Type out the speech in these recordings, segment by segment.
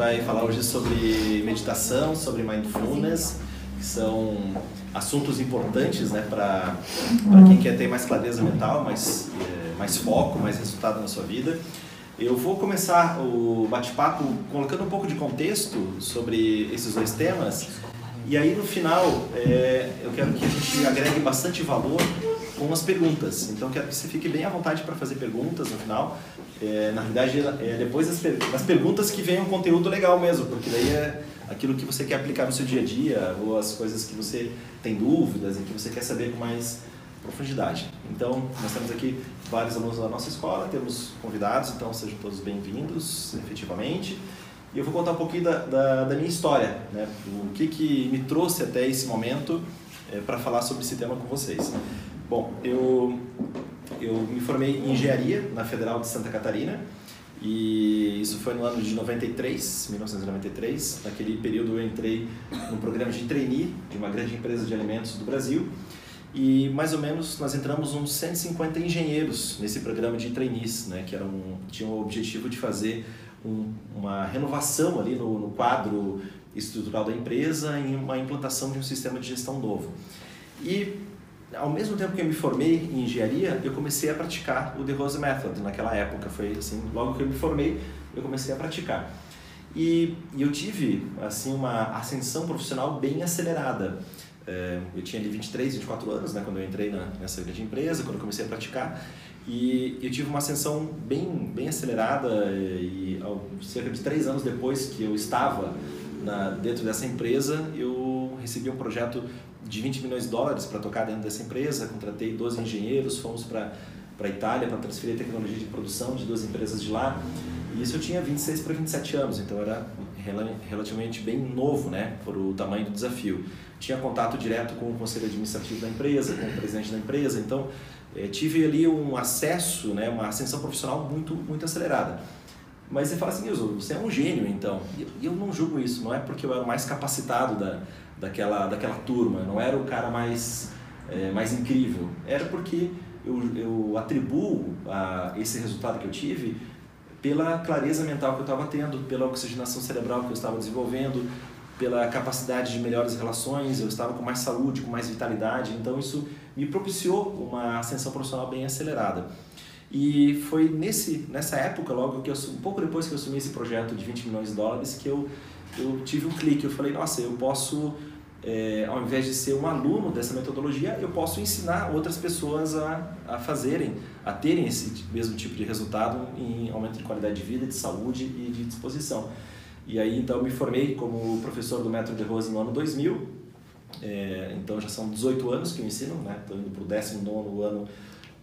vai falar hoje sobre meditação, sobre mindfulness, que são assuntos importantes né, para quem quer ter mais clareza mental, mais, é, mais foco, mais resultado na sua vida. Eu vou começar o bate-papo colocando um pouco de contexto sobre esses dois temas e aí no final é, eu quero que a gente agregue bastante valor com as perguntas. Então quero que você fique bem à vontade para fazer perguntas no final. É, na realidade, é depois das, per das perguntas que vem um conteúdo legal mesmo, porque daí é aquilo que você quer aplicar no seu dia a dia ou as coisas que você tem dúvidas e que você quer saber com mais profundidade. Então, nós temos aqui vários alunos da nossa escola, temos convidados, então sejam todos bem-vindos, efetivamente. E eu vou contar um pouquinho da, da, da minha história, né? o que, que me trouxe até esse momento é, para falar sobre esse tema com vocês. Bom, eu, eu me formei em engenharia na Federal de Santa Catarina e isso foi no ano de 93, 1993. Naquele período eu entrei no programa de trainee de uma grande empresa de alimentos do Brasil e mais ou menos nós entramos uns 150 engenheiros nesse programa de trainees, né, que era um, tinha o objetivo de fazer um, uma renovação ali no, no quadro estrutural da empresa e uma implantação de um sistema de gestão novo. E ao mesmo tempo que eu me formei em engenharia, eu comecei a praticar o The Rose Method naquela época. Foi assim, logo que eu me formei, eu comecei a praticar. E, e eu tive assim uma ascensão profissional bem acelerada. É, eu tinha ali 23, 24 anos, né, quando eu entrei na, nessa grande empresa, quando eu comecei a praticar. E eu tive uma ascensão bem, bem acelerada e, e ao, cerca de três anos depois que eu estava na, dentro dessa empresa, eu recebi um projeto de 20 milhões de dólares para tocar dentro dessa empresa, contratei 12 engenheiros, fomos para para a Itália para transferir tecnologia de produção de duas empresas de lá. E isso eu tinha 26 para 27 anos, então era relativamente bem novo, né, por o tamanho do desafio. Tinha contato direto com o conselho administrativo da empresa, com o presidente da empresa, então é, tive ali um acesso, né, uma ascensão profissional muito muito acelerada. Mas você fala assim, você é um gênio então. E eu não julgo isso, não é porque eu era o mais capacitado da, daquela, daquela turma, não era o cara mais, é, mais incrível, era porque eu, eu atribuo a esse resultado que eu tive pela clareza mental que eu estava tendo, pela oxigenação cerebral que eu estava desenvolvendo, pela capacidade de melhores relações, eu estava com mais saúde, com mais vitalidade, então isso me propiciou uma ascensão profissional bem acelerada. E foi nesse, nessa época, logo que eu, um pouco depois que eu assumi esse projeto de 20 milhões de dólares, que eu, eu tive um clique. Eu falei, nossa, eu posso é, ao invés de ser um aluno dessa metodologia, eu posso ensinar outras pessoas a, a fazerem, a terem esse mesmo tipo de resultado em aumento de qualidade de vida, de saúde e de disposição. E aí, então, eu me formei como professor do Método de Rose no ano 2000, é, então já são 18 anos que eu ensino, né? Estou indo para o 19 ano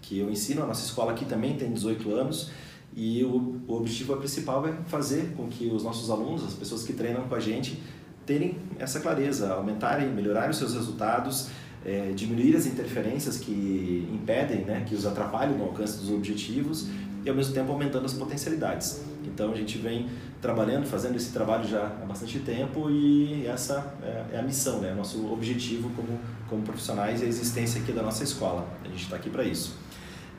que eu ensino, a nossa escola aqui também tem 18 anos, e o, o objetivo principal é fazer com que os nossos alunos, as pessoas que treinam com a gente, terem essa clareza, aumentarem, melhorarem os seus resultados, é, diminuir as interferências que impedem, né, que os atrapalham no alcance dos objetivos e ao mesmo tempo aumentando as potencialidades. Então a gente vem trabalhando, fazendo esse trabalho já há bastante tempo e essa é, é a missão, né, nosso objetivo como, como profissionais e a existência aqui da nossa escola. A gente está aqui para isso.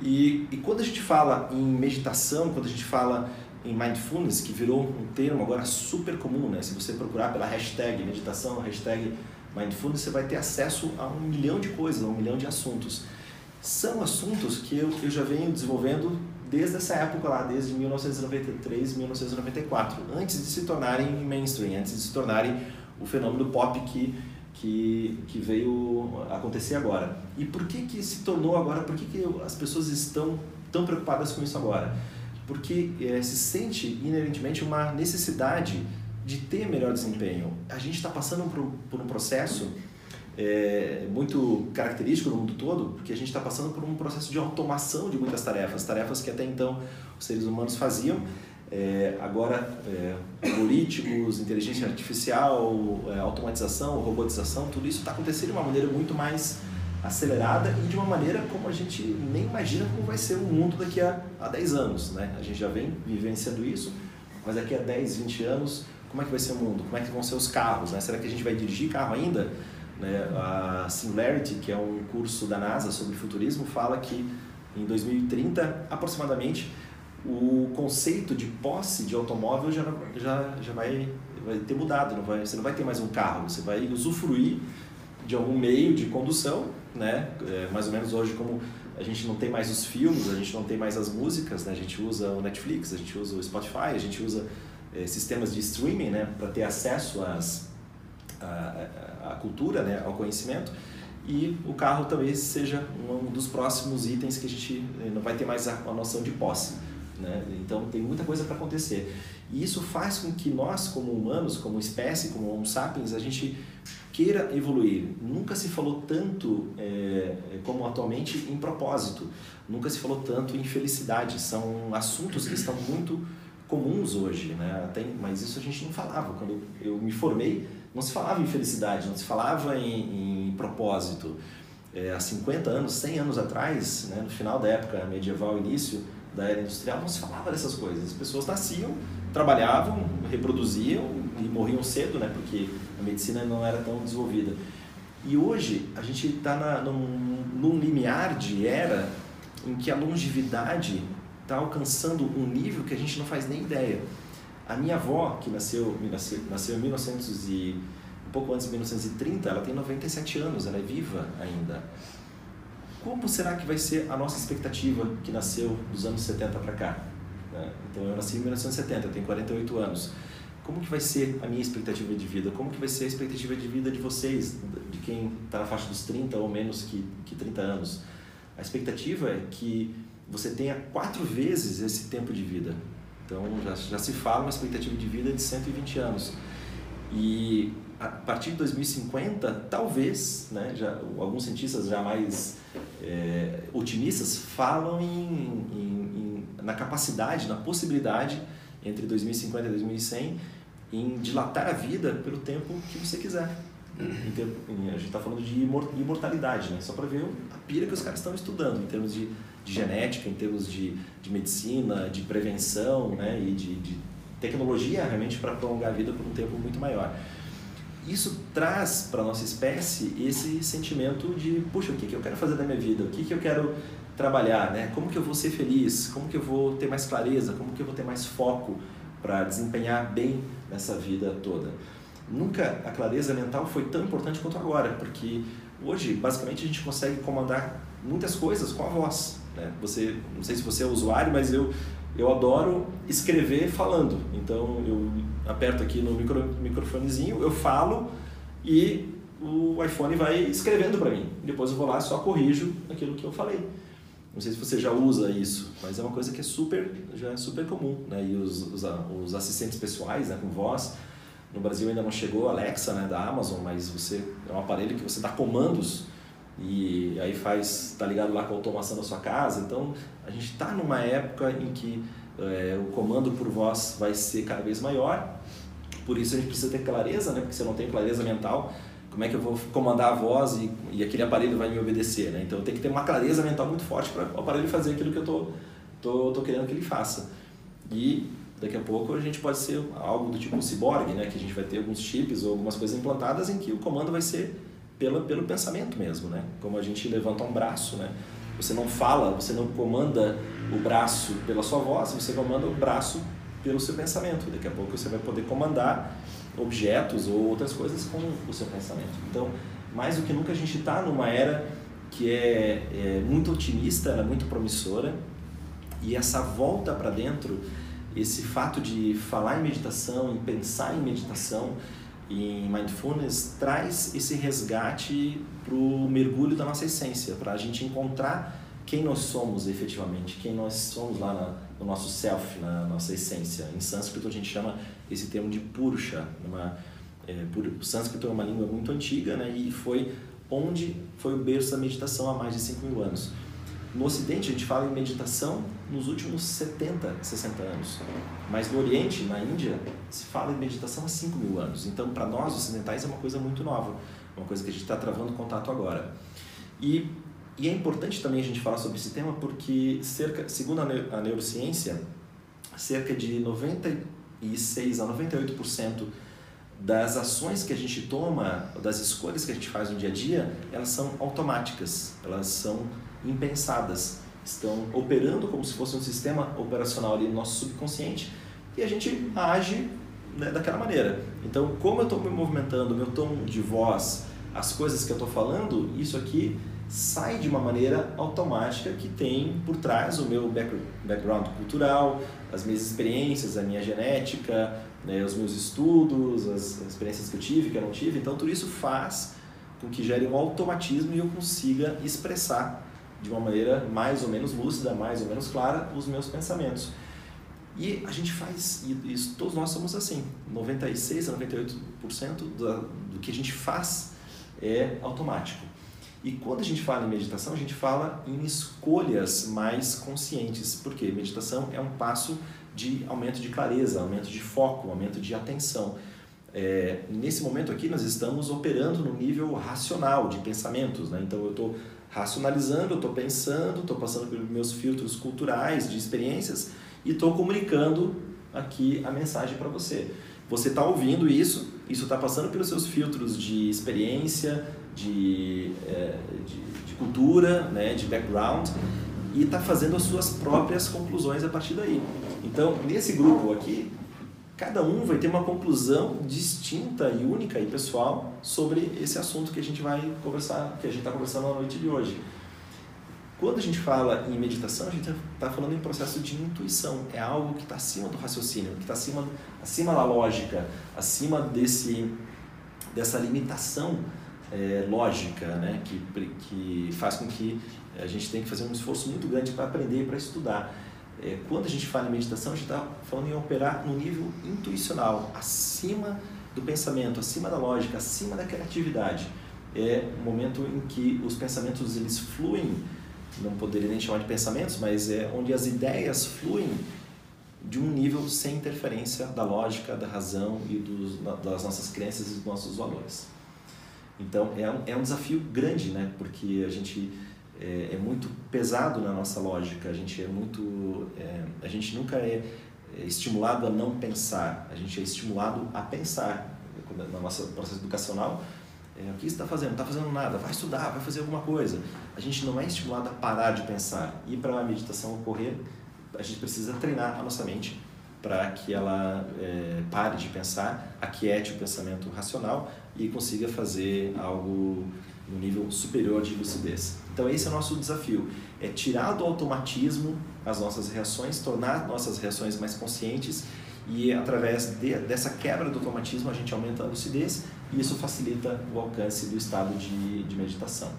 E, e quando a gente fala em meditação, quando a gente fala em mindfulness, que virou um termo agora super comum, né? Se você procurar pela hashtag meditação, hashtag mindfulness, você vai ter acesso a um milhão de coisas, a um milhão de assuntos. São assuntos que eu, eu já venho desenvolvendo desde essa época lá, desde 1993, 1994, antes de se tornarem mainstream, antes de se tornarem o fenômeno pop que, que, que veio acontecer agora. E por que que se tornou agora, por que, que as pessoas estão tão preocupadas com isso agora? Porque é, se sente inerentemente uma necessidade de ter melhor desempenho. A gente está passando por, por, um processo é, muito característico no mundo todo, porque a gente está passando por um processo de automação de muitas tarefas, tarefas que até então os seres humanos faziam. É, agora, algoritmos, inteligência artificial, automatização, robotização, tudo isso está acontecendo de uma maneira muito mais acelerada e de uma maneira como a gente nem imagina como vai ser o mundo daqui a, a 10 anos. Né? A gente já vem vivenciando isso, mas daqui a 10, 20 anos, como é que vai ser o mundo? Como é que vão ser os carros? Né? Será que a gente vai dirigir carro ainda? Né? A Singularity, que é um curso da NASA sobre futurismo, fala que em 2030, aproximadamente, o conceito de posse de automóvel já, já, já vai, vai ter mudado. Não vai, você não vai ter mais um carro, você vai usufruir de algum meio de condução, né? É, mais ou menos hoje como a gente não tem mais os filmes, a gente não tem mais as músicas, né? A gente usa o Netflix, a gente usa o Spotify, a gente usa é, sistemas de streaming, né? Para ter acesso às, à, cultura, né? Ao conhecimento. E o carro talvez seja um dos próximos itens que a gente eh, não vai ter mais a, a noção de posse. Né? Então tem muita coisa para acontecer. E isso faz com que nós, como humanos, como espécie, como Homo sapiens, a gente queira evoluir. Nunca se falou tanto é, como atualmente em propósito, nunca se falou tanto em felicidade. São assuntos que estão muito comuns hoje, né? Tem, mas isso a gente não falava. Quando eu me formei, não se falava em felicidade, não se falava em, em propósito. É, há 50 anos, 100 anos atrás, né, no final da época medieval, início da era industrial, não se falava dessas coisas. As pessoas nasciam, trabalhavam, reproduziam e morriam cedo, né, porque a medicina não era tão desenvolvida. E hoje a gente está num, num limiar de era em que a longevidade está alcançando um nível que a gente não faz nem ideia. A minha avó, que nasceu, nasceu, nasceu em 1900 e um pouco antes de 1930, ela tem 97 anos, ela é viva ainda. Como será que vai ser a nossa expectativa que nasceu dos anos 70 para cá? Né? Então eu nasci em 1970, eu tenho 48 anos como que vai ser a minha expectativa de vida? Como que vai ser a expectativa de vida de vocês, de quem está na faixa dos 30 ou menos que, que 30 anos? A expectativa é que você tenha quatro vezes esse tempo de vida. Então já, já se fala uma expectativa de vida de 120 anos. E a partir de 2050, talvez, né, já, alguns cientistas já mais é, otimistas falam em, em, em, na capacidade, na possibilidade entre 2050 e 2100 em dilatar a vida pelo tempo que você quiser. a gente está falando de imortalidade, né? só para ver a pira que os caras estão estudando em termos de, de genética, em termos de, de medicina, de prevenção né? e de, de tecnologia realmente para prolongar a vida por um tempo muito maior. Isso traz para nossa espécie esse sentimento de, puxa, o que, que eu quero fazer da minha vida? O que, que eu quero trabalhar? Né? Como que eu vou ser feliz? Como que eu vou ter mais clareza? Como que eu vou ter mais foco para desempenhar bem nessa vida toda. Nunca a clareza mental foi tão importante quanto agora, porque hoje, basicamente, a gente consegue comandar muitas coisas com a voz. Né? Você, não sei se você é usuário, mas eu, eu adoro escrever falando. Então, eu aperto aqui no micro, microfonezinho, eu falo e o iPhone vai escrevendo para mim. Depois eu vou lá e só corrijo aquilo que eu falei. Não sei se você já usa isso, mas é uma coisa que é super, já é super comum, né? E os, os, os assistentes pessoais, né, com voz, no Brasil ainda não chegou a Alexa, né, da Amazon, mas você é um aparelho que você dá comandos e aí faz, tá ligado lá com a automação da sua casa. Então, a gente está numa época em que é, o comando por voz vai ser cada vez maior. Por isso a gente precisa ter clareza, né? Porque se eu não tenho clareza mental, como é que eu vou comandar a voz e, e aquele aparelho vai me obedecer, né? Então eu tenho que ter uma clareza mental muito forte para o aparelho fazer aquilo que eu tô, tô, tô querendo que ele faça. E daqui a pouco a gente pode ser algo do tipo um ciborgue, né? Que a gente vai ter alguns chips ou algumas coisas implantadas em que o comando vai ser pela, pelo pensamento mesmo, né? Como a gente levanta um braço, né? Você não fala, você não comanda o braço pela sua voz, você comanda o braço pelo seu pensamento. Daqui a pouco você vai poder comandar objetos ou outras coisas com o seu pensamento. Então, mais do que nunca a gente está numa era que é, é, muito otimista, é muito promissora e essa volta para dentro, esse fato de falar em meditação, em pensar em meditação, em mindfulness traz esse resgate para o mergulho da nossa essência, para a gente encontrar quem nós somos efetivamente, quem nós somos lá na, no nosso self, na nossa essência. Em sânscrito a gente chama esse termo de purusha. Uma, é, o sânscrito é uma língua muito antiga né, e foi onde foi o berço da meditação há mais de 5 mil anos. No Ocidente a gente fala em meditação nos últimos 70, 60 anos, mas no Oriente, na Índia, se fala em meditação há 5 mil anos. Então, para nós ocidentais é uma coisa muito nova, uma coisa que a gente está travando contato agora. E e é importante também a gente falar sobre esse tema porque, cerca, segundo a neurociência, cerca de 96 a 98% das ações que a gente toma, das escolhas que a gente faz no dia a dia, elas são automáticas, elas são impensadas. estão operando como se fosse um sistema operacional ali no nosso subconsciente e a gente age né, daquela maneira. Então, como eu estou me movimentando, meu tom de voz, as coisas que eu estou falando, isso aqui sai de uma maneira automática que tem por trás o meu background cultural, as minhas experiências, a minha genética, né, os meus estudos, as experiências que eu tive, que eu não tive. Então, tudo isso faz com que gere um automatismo e eu consiga expressar de uma maneira mais ou menos lúcida, mais ou menos clara, os meus pensamentos. E a gente faz isso, todos nós somos assim. 96 a 98% do, do que a gente faz é automático. E quando a gente fala em meditação, a gente fala em escolhas mais conscientes, porque meditação é um passo de aumento de clareza, aumento de foco, aumento de atenção. É, nesse momento aqui, nós estamos operando no nível racional de pensamentos, né? então eu estou racionalizando, eu estou pensando, estou passando pelos meus filtros culturais, de experiências e estou comunicando aqui a mensagem para você. Você está ouvindo isso, isso está passando pelos seus filtros de experiência, de, é, de, de, cultura, né, de background, e está fazendo as suas próprias conclusões a partir daí. Então, nesse grupo aqui, cada um vai ter uma conclusão distinta e única e pessoal sobre esse assunto que a gente vai conversar, que a gente está conversando na noite de hoje. Quando a gente fala em meditação, a gente está falando em processo de intuição. É algo que está acima do raciocínio, que está acima, acima da lógica, acima desse, dessa limitação é, lógica, né? que, que faz com que a gente tenha que fazer um esforço muito grande para aprender para estudar. É, quando a gente fala em meditação, a gente está falando em operar no nível intuicional, acima do pensamento, acima da lógica, acima da criatividade. É o momento em que os pensamentos eles fluem não poderia nem chamar de pensamentos, mas é onde as ideias fluem de um nível sem interferência da lógica, da razão e dos, das nossas crenças e dos nossos valores. Então é um, é um desafio grande, né? Porque a gente é, é muito pesado na nossa lógica, a gente é muito, é, a gente nunca é, é estimulado a não pensar, a gente é estimulado a pensar. No nosso processo educacional, é, o que está fazendo? Não está fazendo nada. Vai estudar, vai fazer alguma coisa. A gente não é estimulado a parar de pensar. E para a meditação ocorrer, a gente precisa treinar a nossa mente para que ela é, pare de pensar, aquiete o pensamento racional e consiga fazer algo no nível superior de lucidez. Então esse é o nosso desafio, é tirar do automatismo as nossas reações, tornar nossas reações mais conscientes e através de, dessa quebra do automatismo a gente aumenta a lucidez e isso facilita o alcance do estado de, de meditação.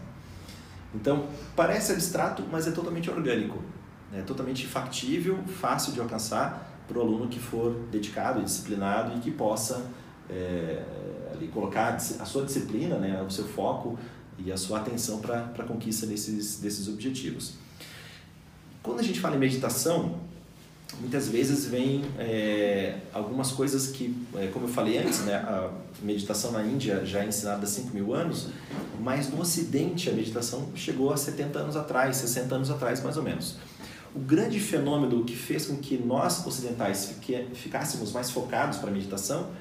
Então, parece abstrato, mas é totalmente orgânico, é totalmente factível, fácil de alcançar para o aluno que for dedicado disciplinado e que possa é, ali, colocar a sua disciplina, né, o seu foco e a sua atenção para a conquista desses, desses objetivos. Quando a gente fala em meditação, muitas vezes vem é, algumas coisas que, é, como eu falei antes, né, a meditação na Índia já é ensinada há 5 mil anos, mas no Ocidente a meditação chegou a 70 anos atrás, 60 anos atrás mais ou menos. O grande fenômeno que fez com que nós ocidentais ficássemos mais focados para a meditação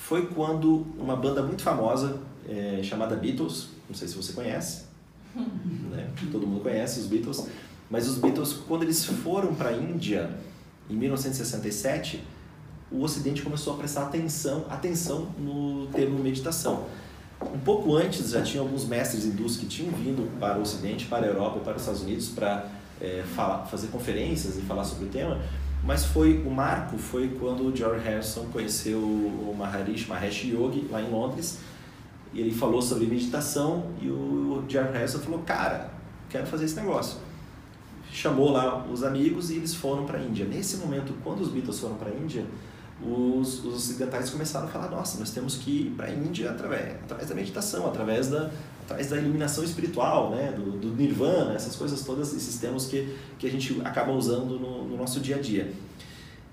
foi quando uma banda muito famosa é, chamada Beatles, não sei se você conhece, né? todo mundo conhece os Beatles, mas os Beatles, quando eles foram para a Índia, em 1967, o Ocidente começou a prestar atenção, atenção no termo meditação. Um pouco antes já tinha alguns mestres hindus que tinham vindo para o Ocidente, para a Europa e para os Estados Unidos para é, falar, fazer conferências e falar sobre o tema, mas foi o marco foi quando o George Harrison conheceu o Maharishi Mahesh Yogi lá em Londres e ele falou sobre meditação e o George Harrison falou cara quero fazer esse negócio chamou lá os amigos e eles foram para a Índia. Nesse momento, quando os Beatles foram para a Índia, os, os ocidentais começaram a falar: nossa, nós temos que ir para a Índia através, através da meditação, através da, através da iluminação espiritual, né? do, do nirvana, essas coisas todas, esses termos que, que a gente acaba usando no, no nosso dia a dia.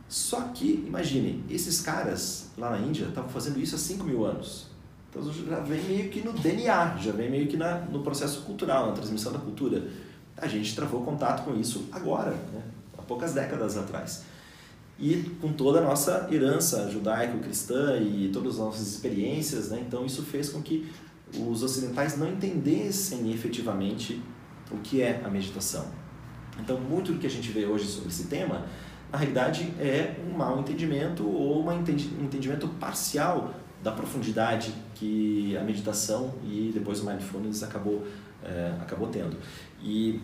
Só que, imagine, esses caras lá na Índia estavam fazendo isso há 5 mil anos. Então já vem meio que no DNA, já vem meio que na, no processo cultural, na transmissão da cultura a gente travou contato com isso agora, né? há poucas décadas atrás. E com toda a nossa herança judaico-cristã e todas as nossas experiências, né? então isso fez com que os ocidentais não entendessem efetivamente o que é a meditação. Então, muito do que a gente vê hoje sobre esse tema, na realidade, é um mau entendimento ou um entendimento parcial da profundidade que a meditação e depois o mindfulness acabou, é, acabou tendo. E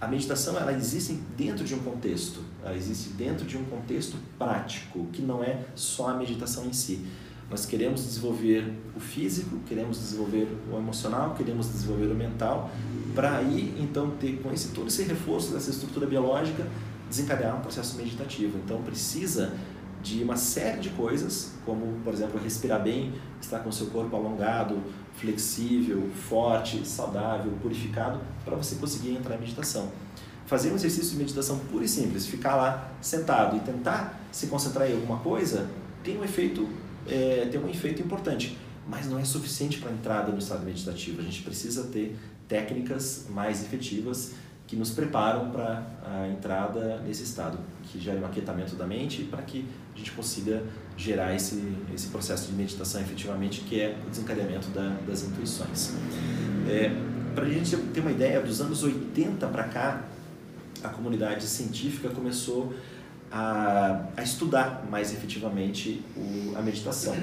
a meditação ela existe dentro de um contexto, ela existe dentro de um contexto prático, que não é só a meditação em si. Nós queremos desenvolver o físico, queremos desenvolver o emocional, queremos desenvolver o mental, para aí então ter com esse todo esse reforço dessa estrutura biológica desencadear um processo meditativo. Então precisa de uma série de coisas, como por exemplo respirar bem, estar com o seu corpo alongado, flexível, forte, saudável, purificado, para você conseguir entrar em meditação. Fazer um exercício de meditação puro e simples, ficar lá sentado e tentar se concentrar em alguma coisa, tem um efeito, é, tem um efeito importante, mas não é suficiente para a entrada no estado meditativo. A gente precisa ter técnicas mais efetivas que nos preparam para a entrada nesse estado, que gera um aquietamento da mente para que a gente consiga gerar esse, esse processo de meditação efetivamente, que é o desencadeamento da, das intuições. É, para a gente ter uma ideia, dos anos 80 para cá, a comunidade científica começou a, a estudar mais efetivamente o, a meditação.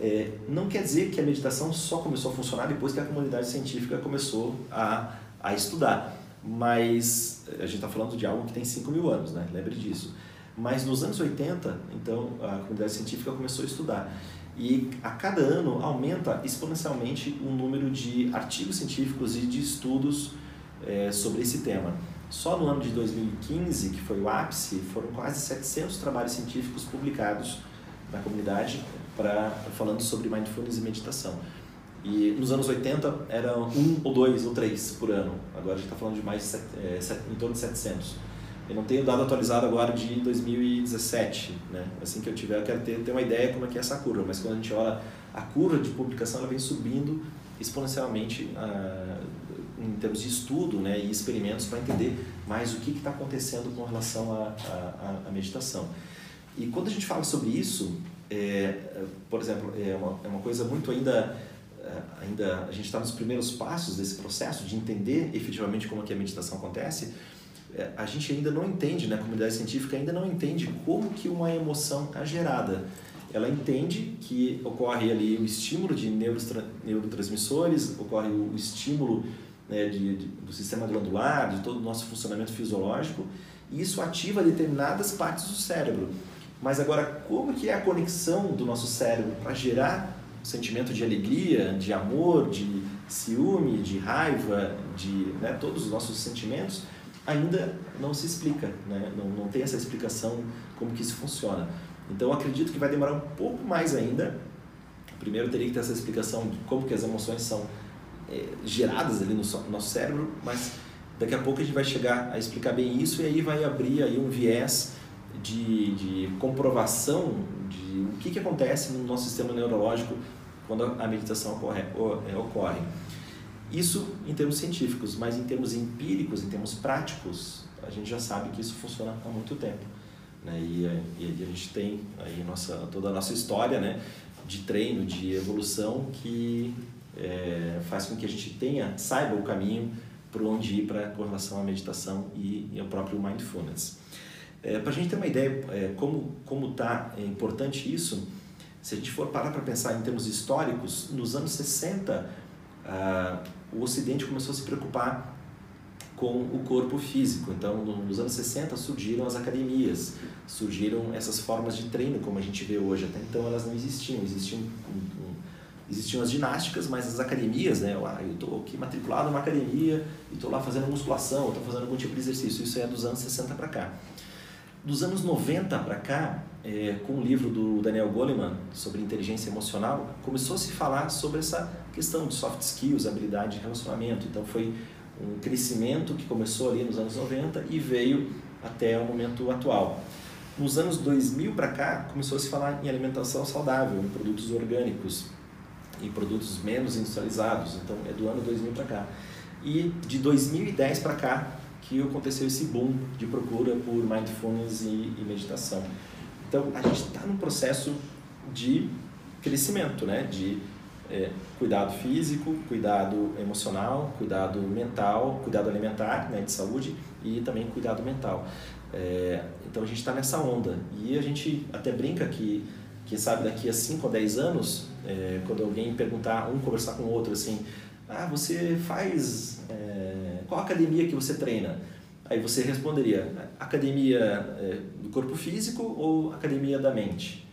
É, não quer dizer que a meditação só começou a funcionar depois que a comunidade científica começou a, a estudar mas a gente está falando de algo que tem 5 mil anos, né? lembre disso. Mas nos anos 80, então, a comunidade científica começou a estudar. E a cada ano aumenta exponencialmente o número de artigos científicos e de estudos é, sobre esse tema. Só no ano de 2015, que foi o ápice, foram quase 700 trabalhos científicos publicados na comunidade para falando sobre mindfulness e meditação. E nos anos 80 eram um ou dois ou três por ano. Agora a gente está falando de mais é, em torno de 700. Eu não tenho dado atualizado agora de 2017, né? Assim que eu tiver, eu quero ter, ter uma ideia como é que é essa curva. Mas quando a gente olha a curva de publicação, ela vem subindo exponencialmente ah, em termos de estudo, né, e experimentos para entender mais o que está acontecendo com relação à meditação. E quando a gente fala sobre isso, é, por exemplo, é uma, é uma coisa muito ainda é, ainda a gente está nos primeiros passos desse processo de entender efetivamente como é que a meditação acontece, é, a gente ainda não entende, né, a comunidade científica ainda não entende como que uma emoção é gerada. Ela entende que ocorre ali o estímulo de neurotransmissores, ocorre o estímulo né, de, de, do sistema glandular, de todo o nosso funcionamento fisiológico, e isso ativa determinadas partes do cérebro. Mas agora, como que é a conexão do nosso cérebro para gerar sentimento de alegria, de amor, de ciúme, de raiva, de né, todos os nossos sentimentos, ainda não se explica, né? não, não tem essa explicação como que isso funciona. Então acredito que vai demorar um pouco mais ainda. Primeiro teria que ter essa explicação de como que as emoções são é, geradas ali no, no nosso cérebro, mas daqui a pouco a gente vai chegar a explicar bem isso e aí vai abrir aí um viés de, de comprovação de o que, que acontece no nosso sistema neurológico quando a meditação ocorre, é, ocorre. Isso em termos científicos, mas em termos empíricos, em termos práticos, a gente já sabe que isso funciona há muito tempo. Né? E, e, a gente tem aí nossa, toda a nossa história né? de treino, de evolução, que é, faz com que a gente tenha, saiba o caminho por onde ir para com relação à meditação e, e ao próprio mindfulness. É, para a gente ter uma ideia é, como como está é importante isso, se a gente for parar para pensar em termos históricos, nos anos 60, ah, o Ocidente começou a se preocupar com o corpo físico. Então, nos anos 60 surgiram as academias, surgiram essas formas de treino como a gente vê hoje. Até então elas não existiam, existiam, existiam as ginásticas, mas as academias, né? Ah, eu estou aqui matriculado numa academia e estou lá fazendo musculação, estou fazendo algum tipo de exercício. Isso é dos anos 60 para cá. Dos anos 90 para cá, é, com o livro do Daniel Goleman sobre inteligência emocional, começou a se falar sobre essa questão de soft skills, habilidade de relacionamento. Então foi um crescimento que começou ali nos anos 90 e veio até o momento atual. Nos anos 2000 para cá, começou a se falar em alimentação saudável, em produtos orgânicos, em produtos menos industrializados. Então é do ano 2000 para cá. E de 2010 para cá que aconteceu esse boom de procura por mindfulness e, e meditação. Então, a gente está num processo de crescimento, né? de é, cuidado físico, cuidado emocional, cuidado mental, cuidado alimentar, né, de saúde e também cuidado mental. É, então a gente está nessa onda e a gente até brinca que, quem sabe daqui a 5 ou 10 anos, é, quando alguém perguntar, um conversar com o outro assim, ah, você faz, é, qual academia que você treina? Aí você responderia, academia é, do corpo físico ou academia da mente?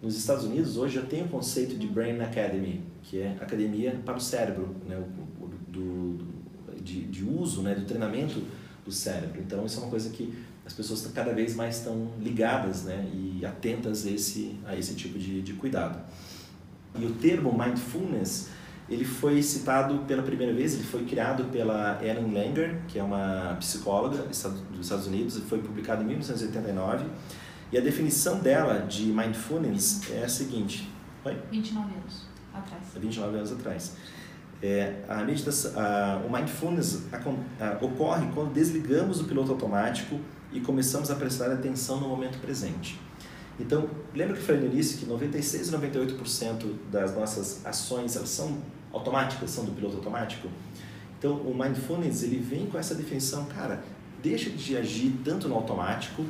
Nos Estados Unidos hoje já tem o conceito de Brain Academy, que é academia para o cérebro, né, o, do, de, de uso, né, do treinamento do cérebro. Então isso é uma coisa que as pessoas cada vez mais estão ligadas né, e atentas a esse, a esse tipo de, de cuidado. E o termo mindfulness ele foi citado pela primeira vez, ele foi criado pela Ellen Langer, que é uma psicóloga dos Estados Unidos, e foi publicado em 1989. E a definição dela de mindfulness é a seguinte: Oi? 29 anos atrás. 29 anos atrás. É, a meditação, a, o mindfulness a, a, ocorre quando desligamos o piloto automático e começamos a prestar atenção no momento presente. Então, lembra que eu falei no início que 96 a 98% das nossas ações elas são automáticas, são do piloto automático? Então, o mindfulness ele vem com essa definição, cara, deixa de agir tanto no automático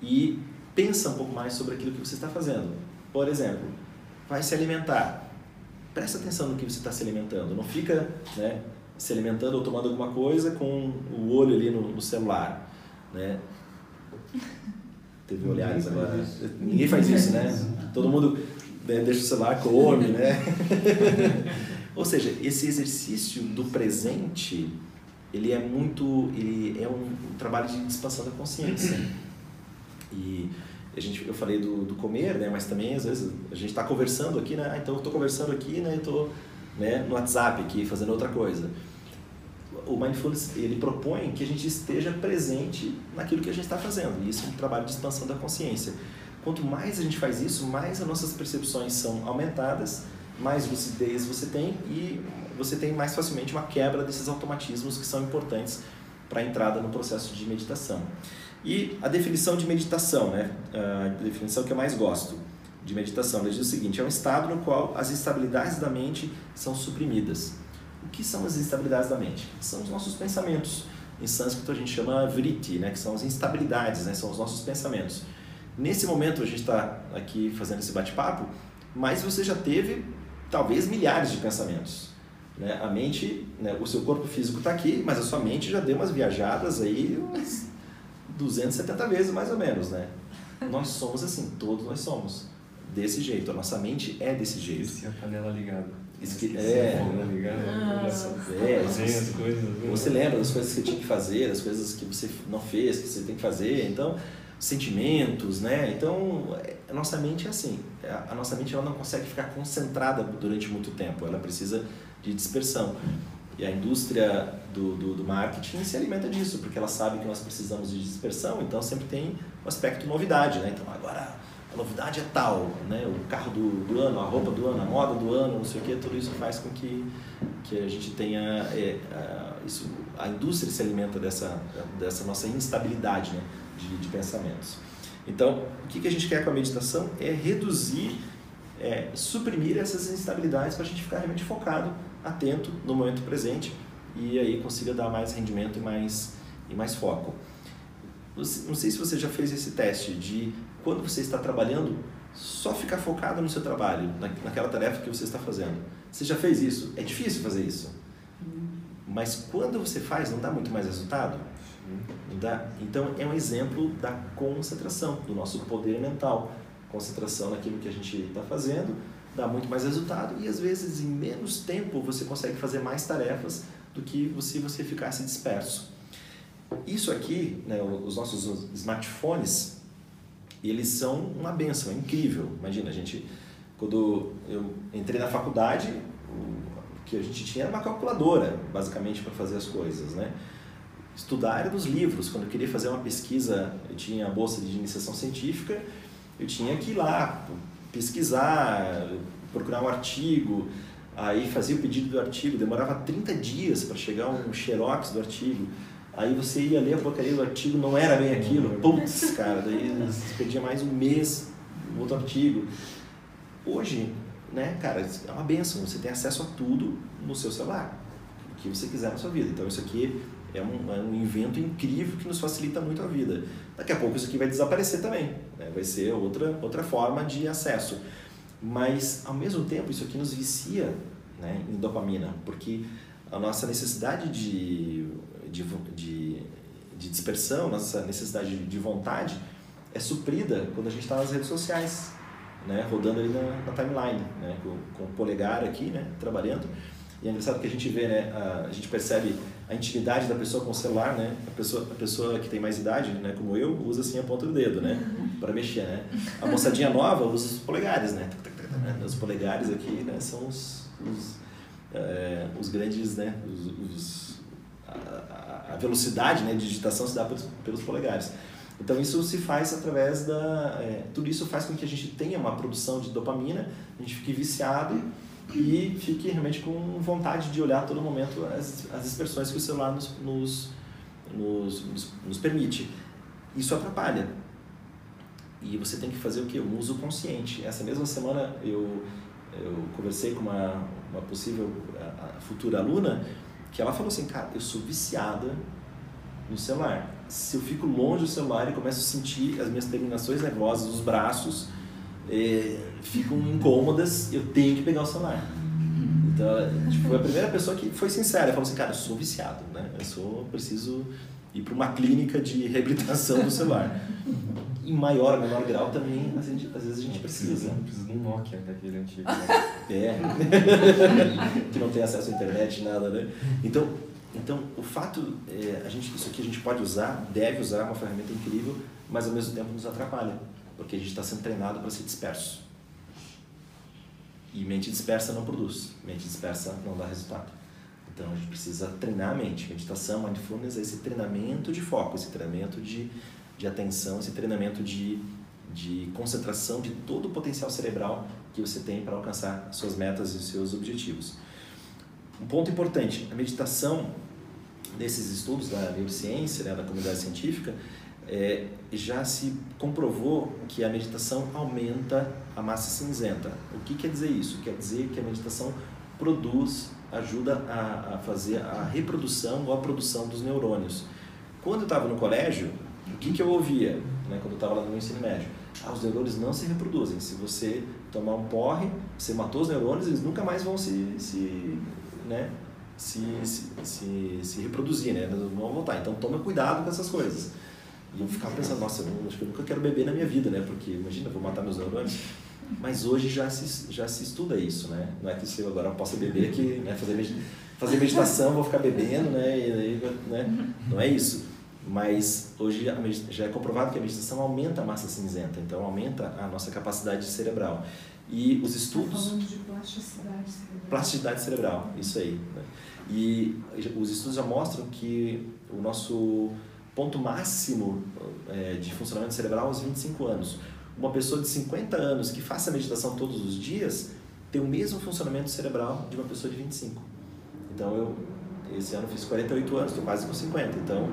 e pensa um pouco mais sobre aquilo que você está fazendo. Por exemplo, vai se alimentar. Presta atenção no que você está se alimentando. Não fica né, se alimentando ou tomando alguma coisa com o olho ali no, no celular. Né? Teve olhares agora. Ninguém faz isso, né? Todo mundo né, deixa o celular, come, né? ou seja, esse exercício do presente, ele é muito, ele é um, um trabalho de expansão da consciência. E a gente, eu falei do, do comer, né? Mas também às vezes a gente está conversando aqui, né? Ah, então eu estou conversando aqui, né? Estou né, no WhatsApp aqui fazendo outra coisa. O mindfulness ele propõe que a gente esteja presente naquilo que a gente está fazendo. E isso é um trabalho de expansão da consciência. Quanto mais a gente faz isso, mais as nossas percepções são aumentadas, mais lucidez você tem e você tem mais facilmente uma quebra desses automatismos que são importantes para a entrada no processo de meditação. E a definição de meditação, né? a definição que eu mais gosto de meditação, ele diz o seguinte: é um estado no qual as instabilidades da mente são suprimidas. O que são as instabilidades da mente? São os nossos pensamentos. Em sânscrito a gente chama vritti, né? que são as instabilidades, né? são os nossos pensamentos. Nesse momento a gente está aqui fazendo esse bate-papo, mas você já teve talvez milhares de pensamentos. Né? A mente, né? o seu corpo físico está aqui, mas a sua mente já deu umas viajadas aí, umas 270 vezes mais ou menos, né? Nós somos assim, todos nós somos desse jeito, a nossa mente é desse jeito. Esqueci a panela ligada. Esque... É. Ah, é. Você, coisas, né? você lembra das coisas que você tinha que fazer, das coisas que você não fez, que você tem que fazer, então sentimentos, né? Então a nossa mente é assim, a nossa mente ela não consegue ficar concentrada durante muito tempo, ela precisa de dispersão. E a indústria do, do, do, marketing se alimenta disso, porque ela sabe que nós precisamos de dispersão, então sempre tem o aspecto novidade, né? Então agora a novidade é tal, né? O carro do, do ano, a roupa do ano, a moda do ano, não sei o que, tudo isso faz com que, que a gente tenha é, a, isso, a indústria se alimenta dessa, dessa nossa instabilidade né? de, de pensamentos. Então, o que, que a gente quer com a meditação é reduzir, é, suprimir essas instabilidades para a gente ficar realmente focado atento no momento presente e aí consiga dar mais rendimento e mais, e mais foco. Não sei se você já fez esse teste de quando você está trabalhando, só ficar focado no seu trabalho, naquela tarefa que você está fazendo. Você já fez isso? É difícil fazer isso. Mas quando você faz, não dá muito mais resultado? Não dá? Então é um exemplo da concentração, do nosso poder mental. Concentração naquilo que a gente está fazendo, dá muito mais resultado e às vezes em menos tempo você consegue fazer mais tarefas do que se você ficasse disperso. Isso aqui, né, os nossos smartphones, eles são uma benção, é incrível. Imagina, a gente, quando eu entrei na faculdade, o que a gente tinha era uma calculadora, basicamente, para fazer as coisas, né? Estudar era dos livros. Quando eu queria fazer uma pesquisa, eu tinha a bolsa de iniciação científica, eu tinha que ir lá pesquisar, procurar um artigo, aí fazia o pedido do artigo, demorava 30 dias para chegar um xerox do artigo. Aí você ia ler a porcaria do artigo, não era bem aquilo, putz, cara, daí você perdia mais um mês no outro artigo. Hoje, né, cara, é uma benção. Você tem acesso a tudo no seu celular, o que você quiser na sua vida. Então, isso aqui é um, é um invento incrível que nos facilita muito a vida. Daqui a pouco isso aqui vai desaparecer também, né? vai ser outra, outra forma de acesso. Mas, ao mesmo tempo, isso aqui nos vicia né, em dopamina, porque a nossa necessidade de, de, de, de dispersão, nossa necessidade de vontade é suprida quando a gente está nas redes sociais, né, rodando ali na, na timeline, né, com, com, o polegar aqui, né, trabalhando. E é engraçado que a gente vê, né, a, a gente percebe a intimidade da pessoa com o celular, né? A pessoa, a pessoa que tem mais idade, né, como eu, usa assim a ponta do dedo, né, para mexer, né? A moçadinha nova usa os polegares, né? Os polegares aqui, né, são os, os, é, os grandes, né, os, os a, a, velocidade, né, de digitação se dá pelos, pelos polegares. Então isso se faz através da, é, tudo isso faz com que a gente tenha uma produção de dopamina, a gente fique viciado e fique realmente com vontade de olhar a todo momento as, as expressões que o celular nos, nos, nos, nos, nos permite. Isso atrapalha. E você tem que fazer o que? Um uso consciente. Essa mesma semana eu, eu conversei com uma, uma possível futura aluna que ela falou assim, cara, eu sou viciada no celular. Se eu fico longe do celular e começo a sentir as minhas terminações nervosas, os braços, é, ficam incômodas, eu tenho que pegar o celular. Então, ela, tipo, foi a primeira pessoa que foi sincera, falou assim, cara, eu sou viciado, né? Eu sou, preciso ir para uma clínica de reabilitação do celular. Em maior ou menor grau também, às vezes, às vezes a gente precisa. Precisa de um Nokia daquele antigo. Né? É. que não tem acesso à internet, nada, né? Então, então o fato, é, a gente, isso aqui a gente pode usar, deve usar, é uma ferramenta incrível, mas ao mesmo tempo nos atrapalha porque a gente está sendo treinado para ser disperso. E mente dispersa não produz, mente dispersa não dá resultado. Então a gente precisa treinar a mente. Meditação, mindfulness é esse treinamento de foco, esse treinamento de, de atenção, esse treinamento de, de concentração de todo o potencial cerebral que você tem para alcançar suas metas e seus objetivos. Um ponto importante: a meditação, nesses estudos da neurociência, né, da comunidade científica, é, já se comprovou que a meditação aumenta a massa cinzenta. O que quer dizer isso? Quer dizer que a meditação produz, ajuda a, a fazer a reprodução ou a produção dos neurônios. Quando eu estava no colégio, o que, que eu ouvia né, quando eu estava lá no ensino médio? Ah, os neurônios não se reproduzem. Se você tomar um porre, você matou os neurônios, eles nunca mais vão se, se, né, se, se, se, se reproduzir, né? eles vão voltar. Então toma cuidado com essas coisas. E eu ficava pensando, nossa, eu acho que eu nunca quero beber na minha vida, né? Porque imagina, eu vou matar meus neurônios. Mas hoje já se, já se estuda isso, né? Não é que se eu agora possa beber que né, fazer, fazer meditação, vou ficar bebendo, né? E né? Não é isso. Mas hoje já é comprovado que a meditação aumenta a massa cinzenta, então aumenta a nossa capacidade cerebral. E os estudos. Tá falando de plasticidade cerebral. Plasticidade cerebral, isso aí. Né? E os estudos já mostram que o nosso ponto máximo é, de funcionamento cerebral aos 25 anos. Uma pessoa de 50 anos que faça meditação todos os dias tem o mesmo funcionamento cerebral de uma pessoa de 25. Então eu esse ano fiz 48 anos, estou quase com 50. Então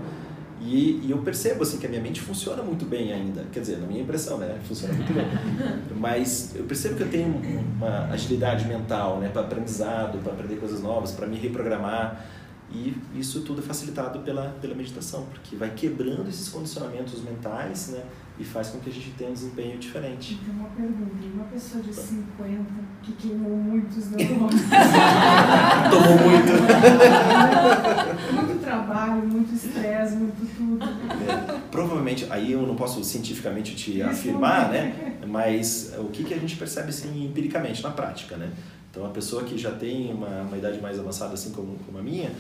e, e, eu percebo assim que a minha mente funciona muito bem ainda, quer dizer, na minha impressão, né, funciona muito bem. Mas eu percebo que eu tenho uma agilidade mental, né, para aprendizado, para aprender coisas novas, para me reprogramar. E isso tudo é facilitado pela, pela meditação, porque vai quebrando esses condicionamentos mentais né, e faz com que a gente tenha um desempenho diferente. Então, uma pergunta: uma pessoa de 50 que queimou muitos neurônios. Tomou muito. muito trabalho, muito estresse, muito tudo. É, provavelmente, aí eu não posso cientificamente te afirmar, né? Mas o que, que a gente percebe assim, empiricamente, na prática, né? Então, a pessoa que já tem uma, uma idade mais avançada, assim como, como a minha,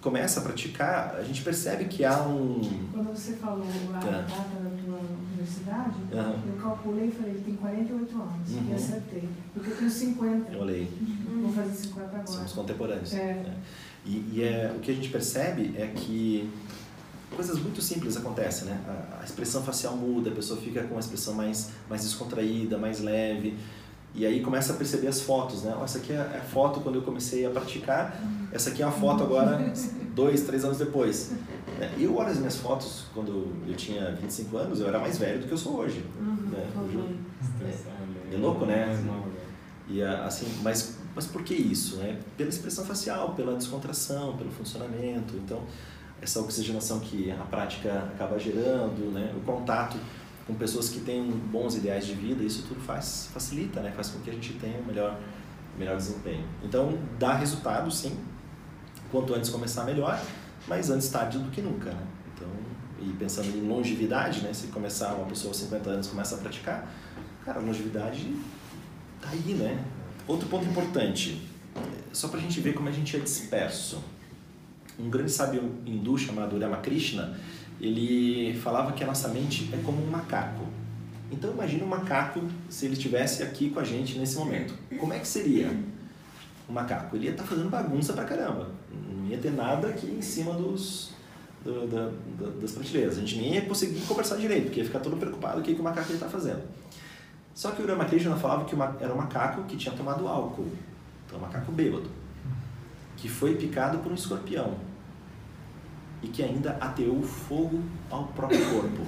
começa a praticar, a gente percebe que há um... Quando você falou a é. data da tua universidade, uhum. eu calculei e falei, ele tem 48 anos, uhum. e acertei. Porque eu tenho 50. Olhei. Uhum. Vou fazer 50 agora. Somos contemporâneos. É. é. E, e é, o que a gente percebe é que coisas muito simples acontecem, né? A, a, expressão facial muda, a pessoa fica com uma expressão mais, mais descontraída, mais leve. E aí começa a perceber as fotos, né? Oh, essa aqui é a foto quando eu comecei a praticar, essa aqui é a foto agora, dois, três anos depois. É, eu olho as minhas fotos quando eu tinha 25 anos, eu era mais velho do que eu sou hoje. Uhum, né? hoje é, é louco, né? E assim, mas, mas por que isso? Né? Pela expressão facial, pela descontração, pelo funcionamento. Então, essa oxigenação que a prática acaba gerando, né? o contato com pessoas que têm bons ideais de vida, isso tudo faz facilita, né? Faz com que a gente tenha um melhor melhor desempenho. Então, dá resultado, sim. Quanto antes começar, melhor, mas antes tarde do que nunca, né? Então, e pensando em longevidade, né? Se começar uma pessoa aos 50 anos começa a praticar, cara, a longevidade tá aí, né? Outro ponto importante, só para a gente ver como a gente é disperso. Um grande sábio hindu chamado Ramakrishna, ele falava que a nossa mente é como um macaco. Então imagine um macaco se ele estivesse aqui com a gente nesse momento. Como é que seria o macaco? Ele ia estar tá fazendo bagunça pra caramba. Não ia ter nada aqui em cima dos, do, da, da, das prateleiras. A gente nem ia conseguir conversar direito, porque ia ficar todo preocupado com o que, que o macaco está fazendo. Só que o Ramakrishna falava que uma, era um macaco que tinha tomado álcool. Então, um macaco bêbado. Que foi picado por um escorpião. E que ainda ateou fogo ao próprio corpo.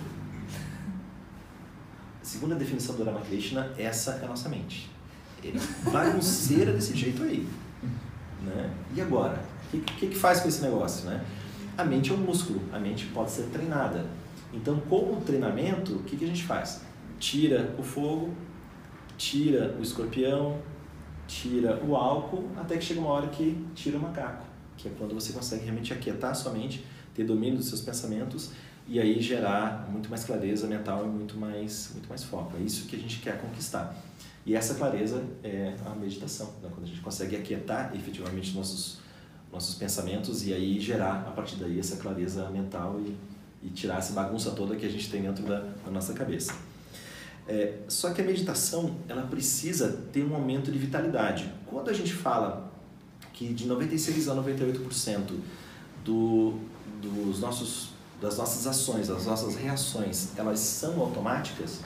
Segundo a definição do Ramakrishna, essa é a nossa mente. Ele bagunceira desse jeito aí. Né? E agora? O que, que, faz com esse negócio? Né? A mente é um músculo, a mente pode ser treinada. Então, como treinamento, o que, que a gente faz? Tira o fogo, tira o escorpião, tira o álcool, até que chega uma hora que tira o macaco, que é quando você consegue realmente aquietar a sua mente, ter domínio dos seus pensamentos e aí gerar muito mais clareza mental e muito mais, muito mais foco. É isso que a gente quer conquistar. E essa clareza é a meditação, né? quando a gente consegue aquietar efetivamente nossos, nossos pensamentos e aí gerar a partir daí essa clareza mental e, e tirar essa bagunça toda que a gente tem dentro da, da nossa cabeça. É, só que a meditação ela precisa ter um aumento de vitalidade. Quando a gente fala que de 96 a 98% do, dos nossos das nossas ações, das nossas reações, elas são automáticas,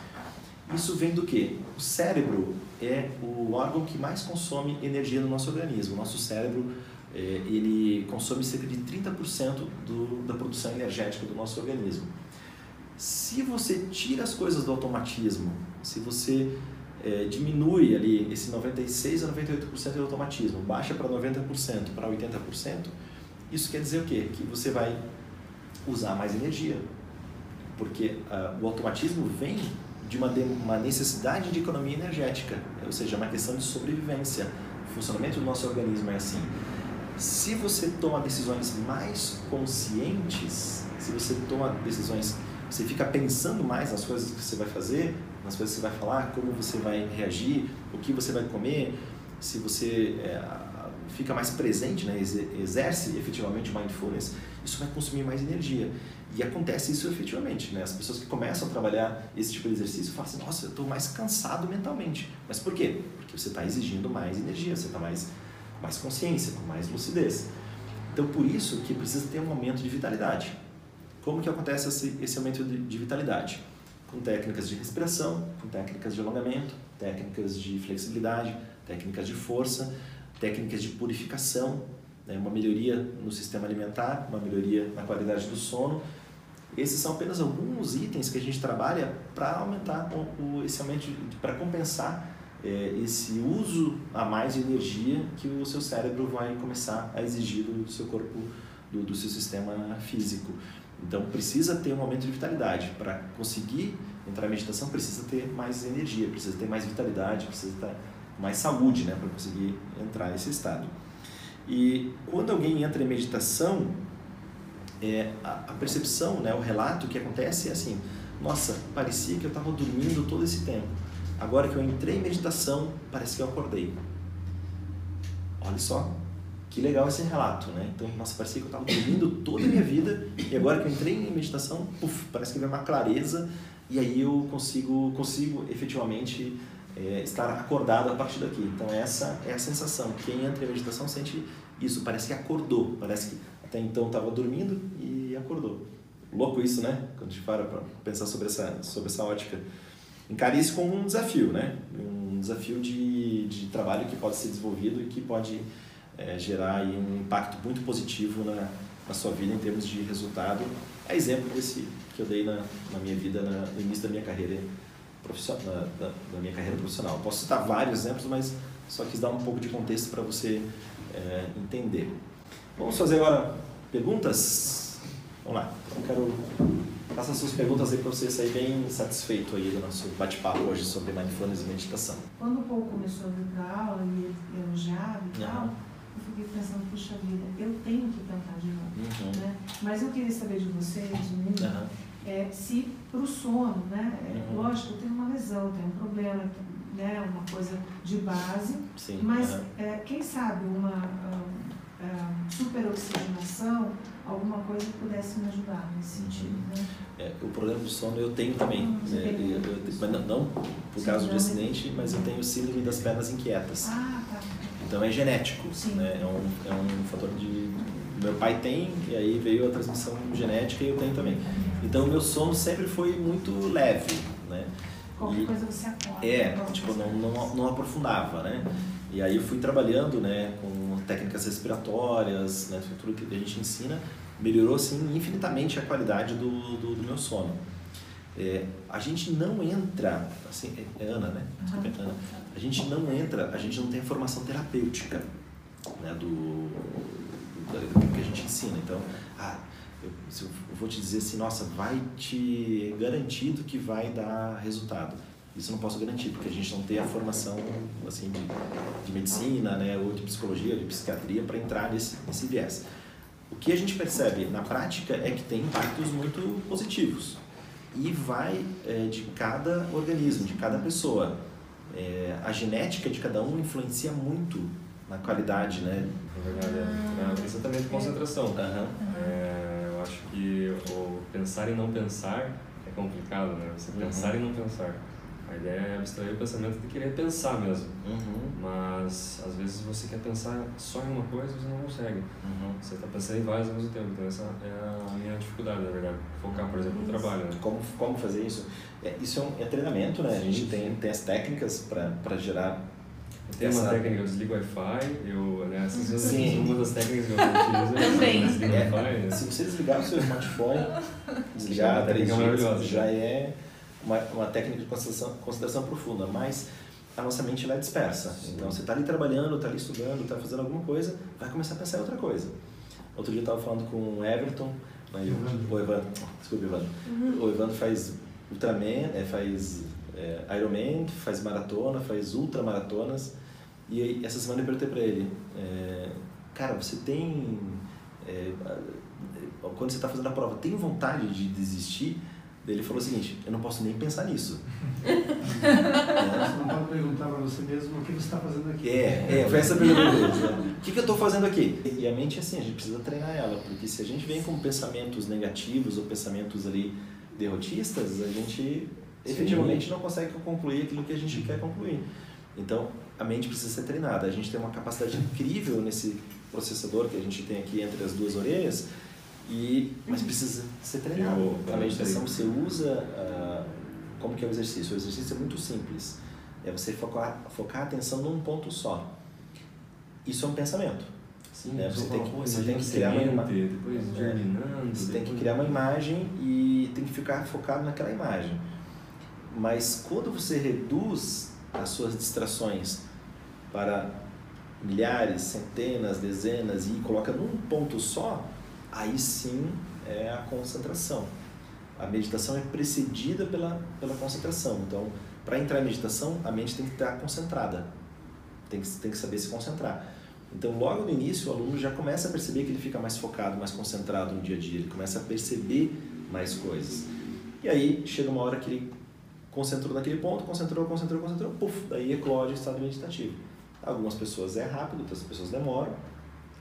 isso vem do que? O cérebro é o órgão que mais consome energia no nosso organismo. O nosso cérebro é, ele consome cerca de 30% do, da produção energética do nosso organismo. Se você tira as coisas do automatismo, se você é, diminui ali esse 96 a 98% do automatismo, baixa para 90%, para 80%, isso quer dizer o quê? Que você vai usar mais energia. Porque uh, o automatismo vem de uma, de uma necessidade de economia energética, ou seja, uma questão de sobrevivência. O funcionamento do nosso organismo é assim. Se você toma decisões mais conscientes, se você toma decisões, você fica pensando mais nas coisas que você vai fazer, nas coisas que você vai falar, como você vai reagir, o que você vai comer, se você é, fica mais presente, né, exerce efetivamente mindfulness, isso vai consumir mais energia. E acontece isso efetivamente, né? As pessoas que começam a trabalhar esse tipo de exercício falam assim, nossa, eu estou mais cansado mentalmente. Mas por quê? Porque você está exigindo mais energia, você está mais, mais consciência, com mais lucidez. Então, por isso que precisa ter um aumento de vitalidade. Como que acontece esse, esse aumento de, de vitalidade? Com técnicas de respiração, com técnicas de alongamento, técnicas de flexibilidade, técnicas de força, técnicas de purificação, né, uma melhoria no sistema alimentar, uma melhoria na qualidade do sono. Esses são apenas alguns itens que a gente trabalha para aumentar o, esse aumento, para compensar é, esse uso a mais de energia que o seu cérebro vai começar a exigir do seu corpo, do, do seu sistema físico. Então precisa ter um aumento de vitalidade. Para conseguir entrar em meditação precisa ter mais energia, precisa ter mais vitalidade, precisa ter mais saúde né, para conseguir entrar nesse estado. E quando alguém entra em meditação, é, a, a, percepção, né, o relato que acontece é assim: nossa, parecia que eu estava dormindo todo esse tempo. Agora que eu entrei em meditação, parece que eu acordei. Olha só, que legal esse relato, né? Então, nossa, parecia que eu estava dormindo toda a minha vida e agora que eu entrei em meditação, puf, parece que vem uma clareza e aí eu consigo, consigo efetivamente é, estar acordado a partir daqui. Então essa é a sensação. Quem entra em meditação sente isso, parece que acordou, parece que até então estava dormindo e acordou. Louco isso, né? Quando a gente para para pensar sobre essa, sobre essa ótica. Encare isso como um desafio, né? Um desafio de, de trabalho que pode ser desenvolvido e que pode é, gerar um impacto muito positivo na, na sua vida em termos de resultado. É exemplo desse que eu dei na, na minha vida, na, no início da minha carreira profissional, da, da, minha carreira profissional. Posso citar vários exemplos, mas só quis dar um pouco de contexto para você é, entender. Vamos fazer agora perguntas? Vamos lá. Eu quero faça suas perguntas aí para você sair bem satisfeito aí do nosso bate-papo hoje sobre mindfulness e meditação. Quando o Paulo começou a vir para aula e elogiava e tal, uhum. eu fiquei pensando, puxa vida, eu tenho que tentar de novo. Uhum. Né? Mas eu queria saber de vocês, de mim, uhum. É, se para o sono, né? É, uhum. Lógico, eu tenho uma lesão, tenho um problema, né? uma coisa de base, Sim. mas é, quem sabe uma uh, superoxigenação alguma coisa que pudesse me ajudar nesse uhum. sentido. Né? É, o problema do sono eu tenho também, hum, né? eu, eu, mas não, não por causa de acidente, mas eu tenho síndrome das pernas inquietas. Ah, tá. Então é genético, né? é, um, é um fator de... Meu pai tem, e aí veio a transmissão genética e eu tenho também. Então o meu sono sempre foi muito leve, né? Qualquer e, coisa você acorda. É, tipo, não, não, não aprofundava, né? E aí eu fui trabalhando, né, com técnicas respiratórias, né, tudo que a gente ensina, melhorou assim infinitamente a qualidade do, do, do meu sono. É, a gente não entra, assim, é, é Ana, né? Desculpa, Ana. A gente não entra, a gente não tem formação terapêutica né, do, do, do que a gente ensina. Então, ah, eu, eu, vou te dizer assim, nossa, vai te garantido que vai dar resultado. Isso eu não posso garantir, porque a gente não tem a formação assim, de, de medicina, né, ou de psicologia, ou de psiquiatria para entrar nesse, nesse viés. O que a gente percebe na prática é que tem impactos muito positivos e vai é, de cada organismo, de cada pessoa. É, a genética de cada um influencia muito na qualidade, né? É verdade, é, é exatamente concentração. Uhum. É, acho que o pensar e não pensar é complicado, né? Você uhum. pensar e não pensar. A ideia é abstrair o pensamento de querer pensar mesmo. Uhum. Mas às vezes você quer pensar só em uma coisa e você não consegue. Uhum. Você está pensando em várias ao mesmo tempo. Então essa é a minha dificuldade, na verdade. Focar, por exemplo, no trabalho. Né? Como, como fazer isso? É, isso é, um, é treinamento, né? A gente tem, tem as técnicas para gerar tem uma técnica, eu desligo o Wi-Fi, eu, né, essas Sim. uma das técnicas que eu utilizo. Também. É, é, se você desligar o seu smartphone, desligar a técnica já é uma, uma técnica de concentração, concentração profunda, mas a nossa mente ela é dispersa. Sim. Então você está ali trabalhando, está ali estudando, está fazendo alguma coisa, vai começar a pensar em outra coisa. Outro dia eu estava falando com o Everton, né, o, o Evandro, desculpa, Evandro. Uhum. O Evandro faz Ultraman, é, faz é, Ironman, faz maratona, faz ultramaratonas. E aí, essa semana eu perguntei para ele, é, cara, você tem. É, quando você está fazendo a prova, tem vontade de desistir? Ele falou o seguinte: eu não posso nem pensar nisso. Você não pode perguntar para você mesmo o que você está fazendo aqui. É, é foi essa a pergunta dele. Né? O que, que eu estou fazendo aqui? E a mente é assim, a gente precisa treinar ela, porque se a gente vem com pensamentos negativos ou pensamentos ali derrotistas, a gente efetivamente Sim. não consegue concluir aquilo que a gente quer concluir. Então, a mente precisa ser treinada. A gente tem uma capacidade incrível nesse processador que a gente tem aqui entre as duas orelhas, e, mas precisa ser treinado. a meditação você usa, uh, como que é o exercício? O exercício é muito simples. É você focar, focar a atenção num ponto só. Isso é um pensamento. Sim, né? Você tem que, você tem que criar uma imagem. Depois é. Você tem que criar uma imagem e tem que ficar focado naquela imagem. Mas quando você reduz as suas distrações para milhares, centenas, dezenas e coloca num ponto só, aí sim é a concentração. A meditação é precedida pela, pela concentração. Então, para entrar em meditação, a mente tem que estar concentrada, tem que, tem que saber se concentrar. Então, logo no início, o aluno já começa a perceber que ele fica mais focado, mais concentrado no dia a dia, ele começa a perceber mais coisas. E aí, chega uma hora que ele concentrou naquele ponto, concentrou, concentrou, concentrou, puf, daí eclode o estado meditativo. Algumas pessoas é rápido, outras pessoas demoram,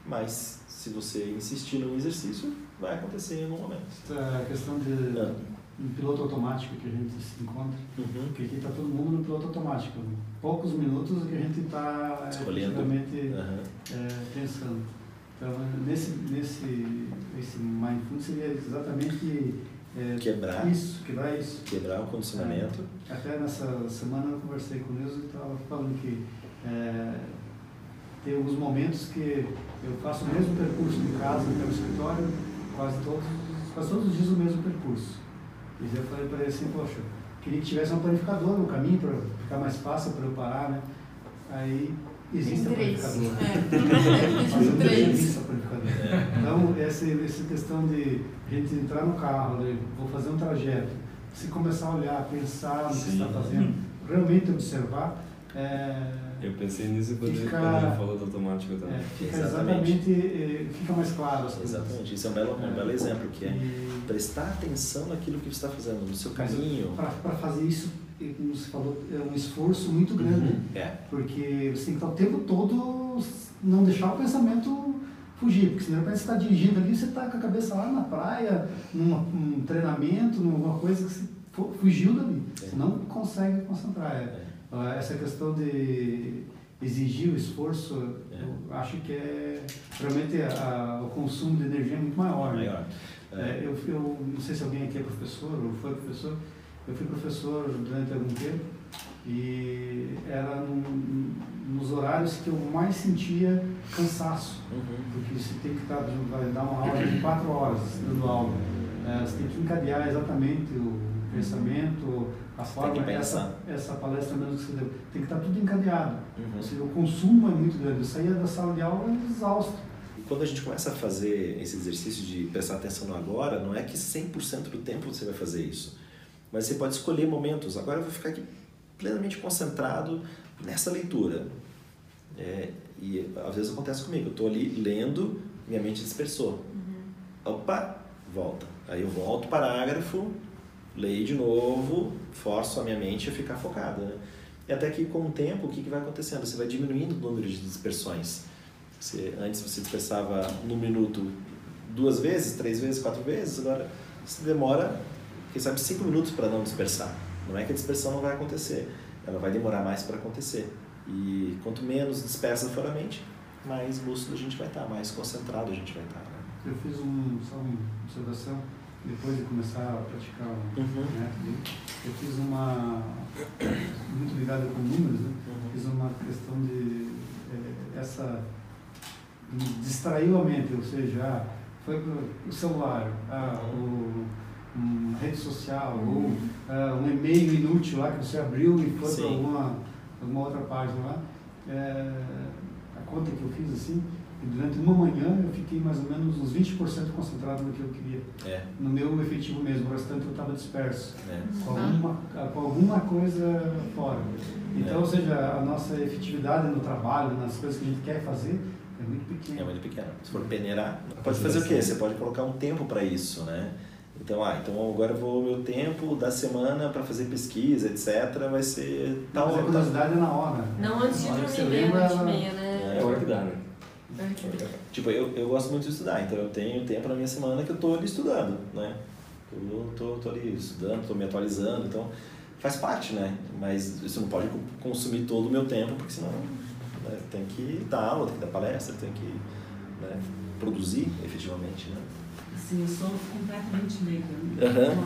mas se você insistir no exercício, vai acontecer em algum momento. A questão de Não. um piloto automático que a gente se encontra, uhum. porque aqui está todo mundo no piloto automático. Poucos minutos que a gente está efetivamente uhum. é, pensando. Então, nesse, nesse esse mindfulness seria exatamente é, quebrar isso, quebrar isso. Quebrar o condicionamento. É, até nessa semana eu conversei com o Deus e estava falando que é, tem alguns momentos que eu faço o mesmo percurso de casa até o escritório, quase todos, quase todos os dias o mesmo percurso. E eu falei para ele assim, poxa, queria que tivesse um panificador no caminho para ficar mais fácil para eu parar, né? Aí existe a panificadora. É. existe a panificadora. Então, essa, essa questão de a gente entrar no carro, de, vou fazer um trajeto, se começar a olhar, pensar no que está fazendo, realmente observar. É, eu pensei nisso quando, fica, ele falou do automático também. É, fica exatamente, exatamente fica mais claro. Exatamente, isso é um belo, um belo exemplo, que é e, prestar atenção naquilo que você está fazendo, no seu caminho. Para fazer isso, como você falou, é um esforço muito grande. Uhum, é. Porque você tem que estar o tempo todo, não deixar o pensamento fugir, porque senão você está dirigindo ali, você está com a cabeça lá na praia, num, num treinamento, numa coisa que você fugiu dali. É. Você não consegue concentrar. É. é. Ah, essa questão de exigir o esforço, é. eu acho que é realmente a, o consumo de energia é muito maior. Né? maior. É. eu, eu não sei se alguém aqui é professor ou foi professor, eu fui professor durante algum tempo e era num, nos horários que eu mais sentia cansaço, uhum. porque você tem que estar, vai dar uma aula de quatro horas dando aula, é, você tem que encadear exatamente o pensamento, a forma, essa, essa palestra mesmo que você deu, tem que estar tudo encadeado. Uhum. Seja, o consumo é muito grande, eu saía da sala de aula exausto. Quando a gente começa a fazer esse exercício de prestar atenção no agora, não é que 100% do tempo você vai fazer isso, mas você pode escolher momentos. Agora eu vou ficar aqui plenamente concentrado nessa leitura. É, e às vezes acontece comigo, eu estou ali lendo, minha mente dispersou. Uhum. Opa, volta. Aí eu volto o parágrafo, leio de novo, forço a minha mente a ficar focada. Né? E até que com o tempo, o que, que vai acontecendo? Você vai diminuindo o número de dispersões. Você, antes você dispersava no minuto duas vezes, três vezes, quatro vezes, agora você demora, quem sabe, cinco minutos para não dispersar. Não é que a dispersão não vai acontecer, ela vai demorar mais para acontecer. E quanto menos dispersa for a mente, mais lúcido a gente vai estar, mais concentrado a gente vai estar. Né? Eu fiz um, só uma observação depois de começar a praticar o uhum. método, eu fiz uma, muito ligada com números, né? Uhum. fiz uma questão de, é, essa, distraiu a mente, ou seja, ah, foi o celular, ah, o, uma rede social, uhum. ou ah, um e-mail inútil lá que você abriu e foi para alguma, alguma outra página lá. É, a conta que eu fiz assim, e durante uma manhã eu fiquei mais ou menos uns 20% concentrado no que eu queria. É. No meu efetivo mesmo, o restante eu estava disperso. É. Com, alguma, com alguma coisa fora. Então, é. ou seja, a nossa efetividade no trabalho, nas coisas que a gente quer fazer, é muito pequena. É muito pequena. Se for peneirar, pode fazer o quê? Você pode colocar um tempo para isso, né? Então, ah, então agora eu vou meu tempo da semana para fazer pesquisa, etc. Vai ser tal. Mas a curiosidade é na hora. Não antes de dormir, meia-noite e meia, né? É a hora que dá, né? Tipo, eu, eu gosto muito de estudar, então eu tenho tempo na minha semana que eu estou ali estudando, né? Eu tô, tô ali estudando, estou me atualizando, então faz parte, né? Mas isso não pode consumir todo o meu tempo, porque senão né, tem que dar aula, tem que dar palestra, tem que né, produzir efetivamente, né? Sim, eu sou completamente leiga. Uhum.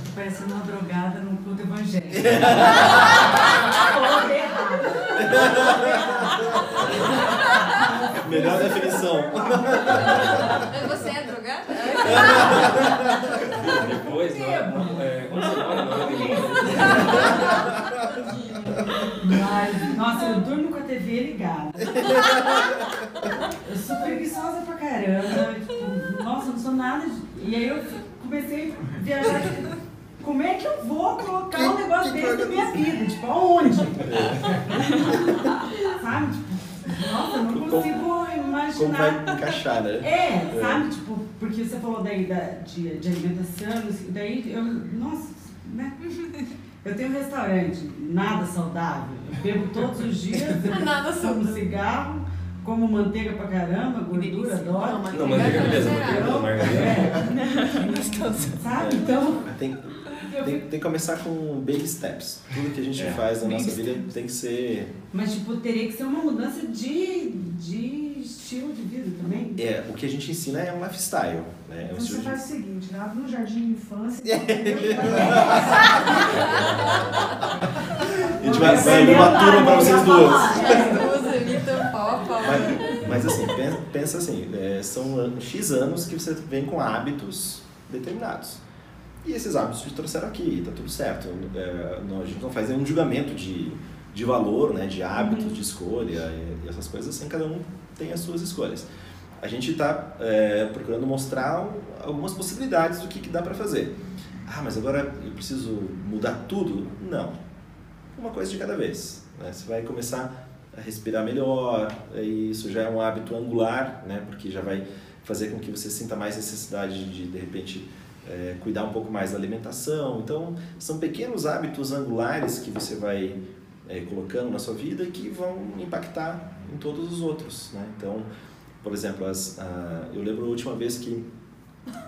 Parece uma drogada num culto evangélico. Melhor definição. Você é drogada? Depois, não, é, onde você mora? Mas, nossa, eu durmo com a TV ligada. Eu sou preguiçosa pra caramba. Tipo, nossa, não sou nada. De... E aí eu comecei a viajar. Tipo, como é que eu vou colocar um negócio desse na minha vida? Tipo, aonde? sabe? Tipo, nossa, eu não consigo imaginar. Como vai encaixar, né? É, sabe? Tipo, porque você falou daí da, de, de alimentação, daí eu. Nossa, né? Eu tenho um restaurante, nada saudável. Eu bebo todos os dias, nada fumo cigarro, como manteiga pra caramba, gordura, adoro. Não, manteiga, não, manteiga beleza, manteiga margarina. É. Sabe? Então. Tem, tem, tem, que começar com baby steps. Tudo que a gente é. faz na baby nossa vida tem que ser. Mas, tipo, teria que ser uma mudança de, de estilo de vida também. É, o que a gente ensina é um lifestyle. Né? É um então você faz de... o seguinte, né? no jardim de infância. a gente vai, abrir uma turma para vocês duas. Mas, assim, pensa assim, é, são X anos que você vem com hábitos determinados. E esses hábitos te trouxeram aqui, tá tudo certo. É, não, a gente não faz nenhum julgamento de de valor, né, de hábitos, uhum. de escolha e, e, essas coisas assim, cada um tem as suas escolhas. A gente está é, procurando mostrar algumas possibilidades do que, que dá para fazer. Ah, mas agora eu preciso mudar tudo? Não. Uma coisa de cada vez. Né? Você vai começar a respirar melhor, e isso já é um hábito angular, né? porque já vai fazer com que você sinta mais necessidade de, de repente, é, cuidar um pouco mais da alimentação. Então, são pequenos hábitos angulares que você vai é, colocando na sua vida que vão impactar em todos os outros. Né? Então, por exemplo, as, a, eu lembro a última vez que,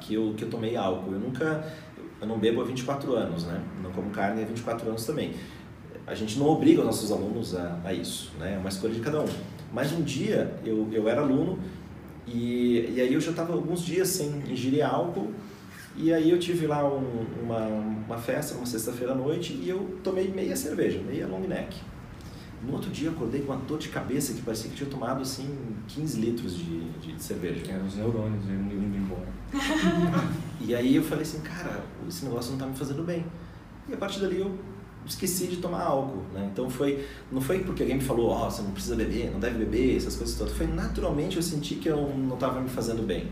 que, eu, que eu tomei álcool. Eu nunca, eu não bebo há 24 anos, né? não como carne há 24 anos também. A gente não obriga os nossos alunos a, a isso, né? é uma escolha de cada um. Mas um dia eu, eu era aluno e, e aí eu já estava alguns dias sem ingerir álcool e aí eu tive lá um, uma, uma festa, uma sexta-feira à noite, e eu tomei meia cerveja, meia long neck. No outro dia eu acordei com uma dor de cabeça que parecia que tinha tomado assim 15 litros de, de, de cerveja. Eram os neurônios indo embora. e aí eu falei assim, cara, esse negócio não está me fazendo bem. E a partir dali eu esqueci de tomar álcool, né? Então foi, não foi porque alguém me falou, ó, oh, você não precisa beber, não deve beber, essas coisas todas. Foi naturalmente eu senti que eu não estava me fazendo bem.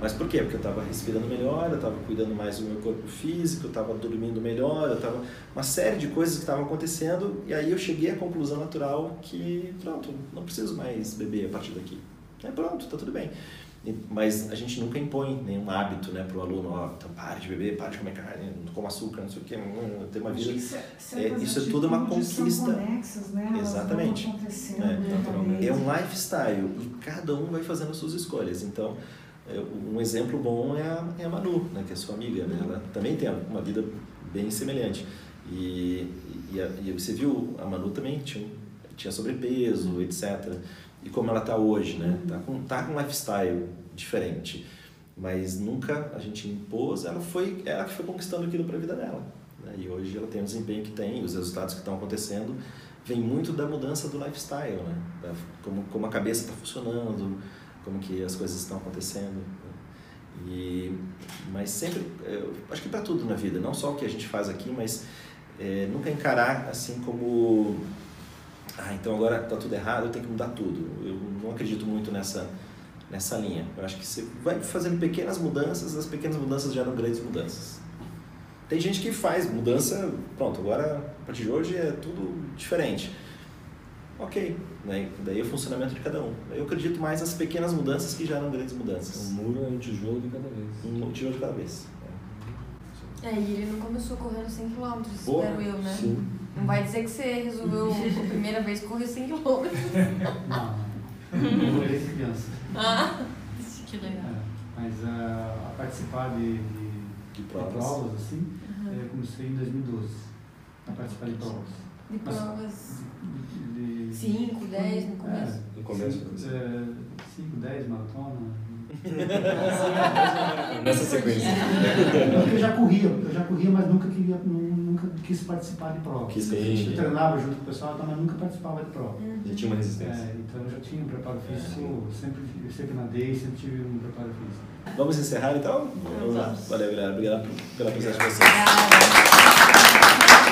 Mas por quê? Porque eu estava respirando melhor, eu estava cuidando mais do meu corpo físico, eu estava dormindo melhor, eu estava uma série de coisas que estavam acontecendo e aí eu cheguei à conclusão natural que pronto, não preciso mais beber a partir daqui. É pronto, está tudo bem. Mas a gente nunca impõe nenhum hábito né, para o aluno, ó, então pare de beber, pare de comer carne, não coma açúcar, não sei o que, ter uma vida. Isso é, é, isso é tudo uma conquista. Conexas, né? Exatamente. É, é um lifestyle e cada um vai fazendo as suas escolhas. Então, é, um exemplo bom é a, é a Manu, né, que é sua amiga. Né? Ela também tem uma vida bem semelhante. E, e, a, e você viu, a Manu também tinha, tinha sobrepeso, etc. E como ela está hoje, né? Tá com, tá com um lifestyle diferente. Mas nunca a gente impôs, ela foi ela que foi conquistando aquilo para a vida dela. Né? E hoje ela tem o desempenho que tem, os resultados que estão acontecendo, vem muito da mudança do lifestyle, né? Da, como, como a cabeça está funcionando, como que as coisas estão acontecendo. Né? E, mas sempre, eu acho que para tudo na vida, não só o que a gente faz aqui, mas é, nunca encarar assim como, ah, então agora está tudo errado, eu tenho que mudar tudo. Eu não acredito muito nessa nessa linha. Eu acho que você vai fazendo pequenas mudanças, as pequenas mudanças geram grandes mudanças. Tem gente que faz mudança, pronto, agora a partir de hoje é tudo diferente ok. Né? Daí é o funcionamento de cada um. Eu acredito mais nas pequenas mudanças que geram grandes mudanças. Um muro é um tijolo de cada vez. Um tijolo de cada vez. É, e ele não começou correndo 100 km, espero eu, né? Sim. Não vai dizer que você resolveu a primeira vez correr 100 km. Não, não. Eu desde criança. Ah, que legal. É, mas uh, a participar de, de, de, provas. de provas, assim, uhum. eu comecei em 2012 a participar de provas. De provas. De 5, 10 no começo? É, no começo. 5, 10 é, maratona. Nessa sequência. Eu já corria, eu já corria, mas nunca queria, nunca quis participar de prova. Que sim. Eu treinava junto com o pessoal, mas nunca participava de prova. Uhum. Já tinha uma resistência. É, então eu já tinha um preparo físico, é. sempre, sempre nadei, sempre tive um preparo físico. Vamos encerrar então? Vamos lá. Valeu, galera. Obrigado pela presença de vocês. Obrigada.